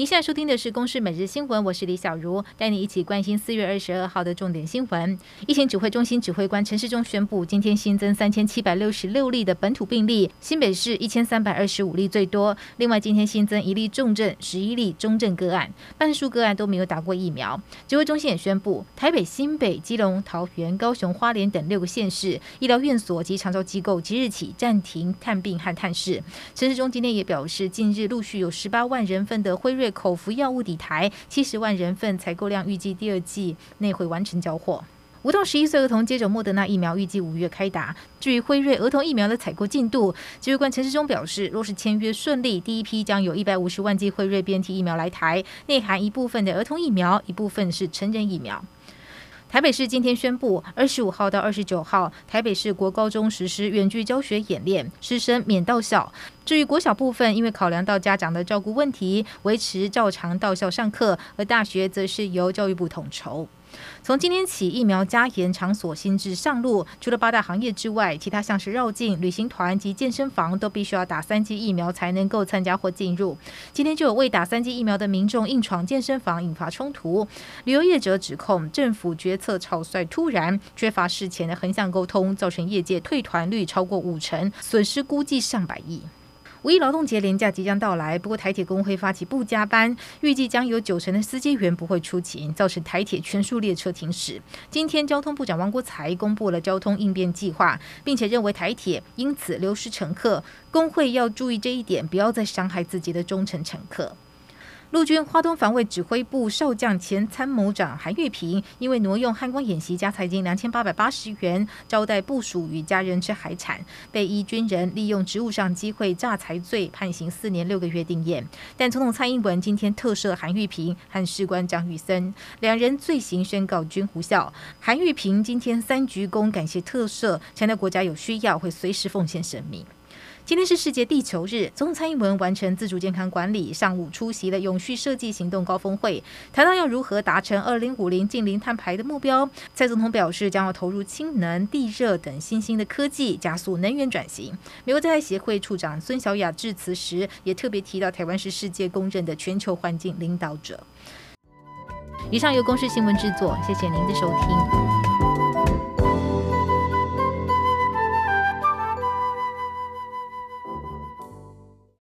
您现在收听的是《公视每日新闻》，我是李小茹，带你一起关心四月二十二号的重点新闻。疫情指挥中心指挥官陈时中宣布，今天新增三千七百六十六例的本土病例，新北市一千三百二十五例最多。另外，今天新增一例重症，十一例中症个案，半数个案都没有打过疫苗。指挥中心也宣布，台北、新北、基隆、桃园、高雄、花莲等六个县市医疗院所及长照机构即日起暂停探病和探视。陈时中今天也表示，近日陆续有十八万人份的辉瑞。口服药物抵台，七十万人份采购量预计第二季内会完成交货。五到十一岁儿童接种莫德纳疫苗，预计五月开打。至于辉瑞儿童疫苗的采购进度，指挥官陈世忠表示，若是签约顺利，第一批将有一百五十万剂辉瑞 BNT 疫苗来台，内含一部分的儿童疫苗，一部分是成人疫苗。台北市今天宣布，二十五号到二十九号，台北市国高中实施远距教学演练，师生免到校。至于国小部分，因为考量到家长的照顾问题，维持照常到校上课；而大学则是由教育部统筹。从今天起，疫苗加严场所新制上路，除了八大行业之外，其他像是绕境、旅行团及健身房都必须要打三剂疫苗才能够参加或进入。今天就有未打三剂疫苗的民众硬闯健身房，引发冲突。旅游业者指控政府决策草率突然，缺乏事前的横向沟通，造成业界退团率超过五成，损失估计上百亿。五一劳动节连假即将到来，不过台铁工会发起不加班，预计将有九成的司机员不会出勤，造成台铁全数列车停驶。今天交通部长王国才公布了交通应变计划，并且认为台铁因此流失乘客，工会要注意这一点，不要再伤害自己的忠诚乘客。陆军花东防卫指挥部少将前参谋长韩玉平，因为挪用汉光演习加财金两千八百八十元招待部属与家人吃海产，被依军人利用职务上机会诈财罪判刑四年六个月定谳。但总统蔡英文今天特赦韩玉平和士官张玉森两人罪行宣告均无效。韩玉平今天三鞠躬感谢特赦，强调国家有需要会随时奉献生命。今天是世界地球日，总统蔡英文完成自主健康管理，上午出席了永续设计行动高峰会，谈到要如何达成二零五零净零碳排的目标。蔡总统表示，将要投入氢能、地热等新兴的科技，加速能源转型。美国在台协会处长孙小雅致辞时，也特别提到台湾是世界公认的全球环境领导者。以上由公视新闻制作，谢谢您的收听。